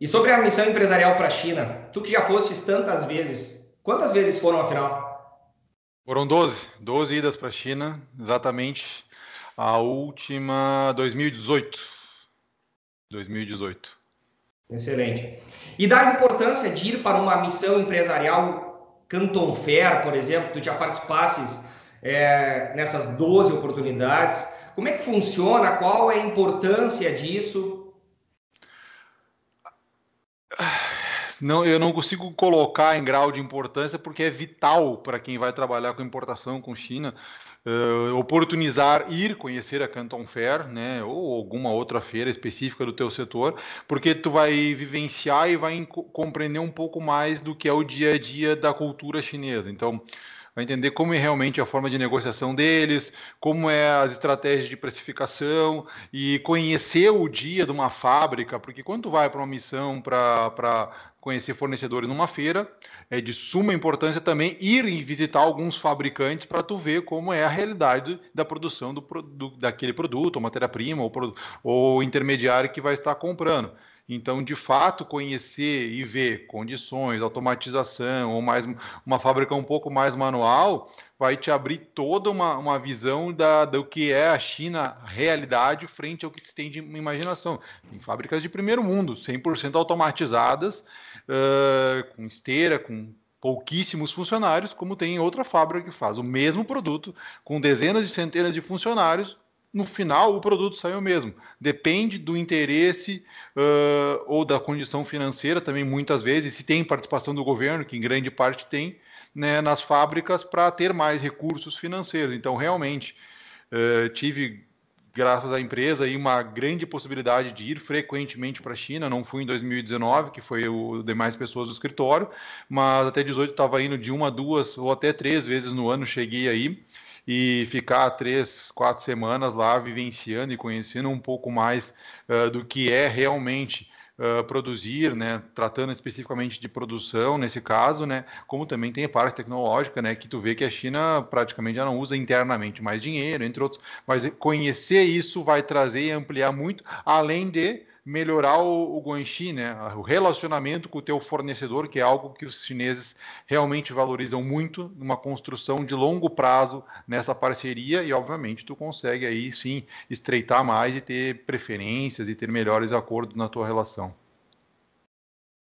E sobre a missão empresarial para a China, tu que já fostes tantas vezes, quantas vezes foram afinal? Foram 12, 12 idas para a China, exatamente a última 2018. 2018. Excelente. E da importância de ir para uma missão empresarial Canton Fair, por exemplo, tu já participasses é, nessas 12 oportunidades. Como é que funciona? Qual é a importância disso? Não, eu não consigo colocar em grau de importância porque é vital para quem vai trabalhar com importação com China uh, oportunizar ir conhecer a Canton Fair, né, ou alguma outra feira específica do teu setor, porque tu vai vivenciar e vai compreender um pouco mais do que é o dia a dia da cultura chinesa. Então, vai entender como é realmente a forma de negociação deles, como é as estratégias de precificação e conhecer o dia de uma fábrica, porque quando tu vai para uma missão para conhecer fornecedores numa feira, é de suma importância também ir visitar alguns fabricantes para tu ver como é a realidade da produção do, do daquele produto, ou matéria-prima, ou, ou intermediário que vai estar comprando. Então, de fato, conhecer e ver condições, automatização, ou mais uma fábrica um pouco mais manual, vai te abrir toda uma, uma visão da, do que é a China realidade frente ao que se tem de imaginação. Tem fábricas de primeiro mundo, 100% automatizadas, uh, com esteira, com pouquíssimos funcionários, como tem outra fábrica que faz o mesmo produto, com dezenas de centenas de funcionários, no final o produto sai o mesmo. Depende do interesse uh, ou da condição financeira também, muitas vezes, se tem participação do governo, que em grande parte tem, né, nas fábricas para ter mais recursos financeiros. Então, realmente, uh, tive, graças à empresa, aí, uma grande possibilidade de ir frequentemente para a China. Não fui em 2019, que foi o demais pessoas do escritório, mas até 18 estava indo de uma, duas ou até três vezes no ano, cheguei aí e ficar três, quatro semanas lá vivenciando e conhecendo um pouco mais uh, do que é realmente uh, produzir, né, tratando especificamente de produção nesse caso, né, como também tem a parte tecnológica, né, que tu vê que a China praticamente já não usa internamente mais dinheiro, entre outros, mas conhecer isso vai trazer e ampliar muito, além de melhorar o, o guanxi, né? O relacionamento com o teu fornecedor, que é algo que os chineses realmente valorizam muito, numa construção de longo prazo nessa parceria e, obviamente, tu consegue aí sim estreitar mais e ter preferências e ter melhores acordos na tua relação.